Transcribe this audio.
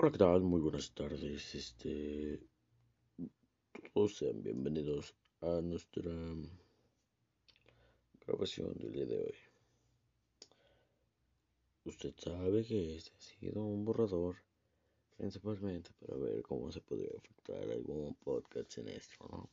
Hola, ¿qué tal? Muy buenas tardes. Este, todos sean bienvenidos a nuestra grabación del día de hoy. Usted sabe que este ha sido un borrador, principalmente para ver cómo se podría afectar algún podcast en esto, ¿no?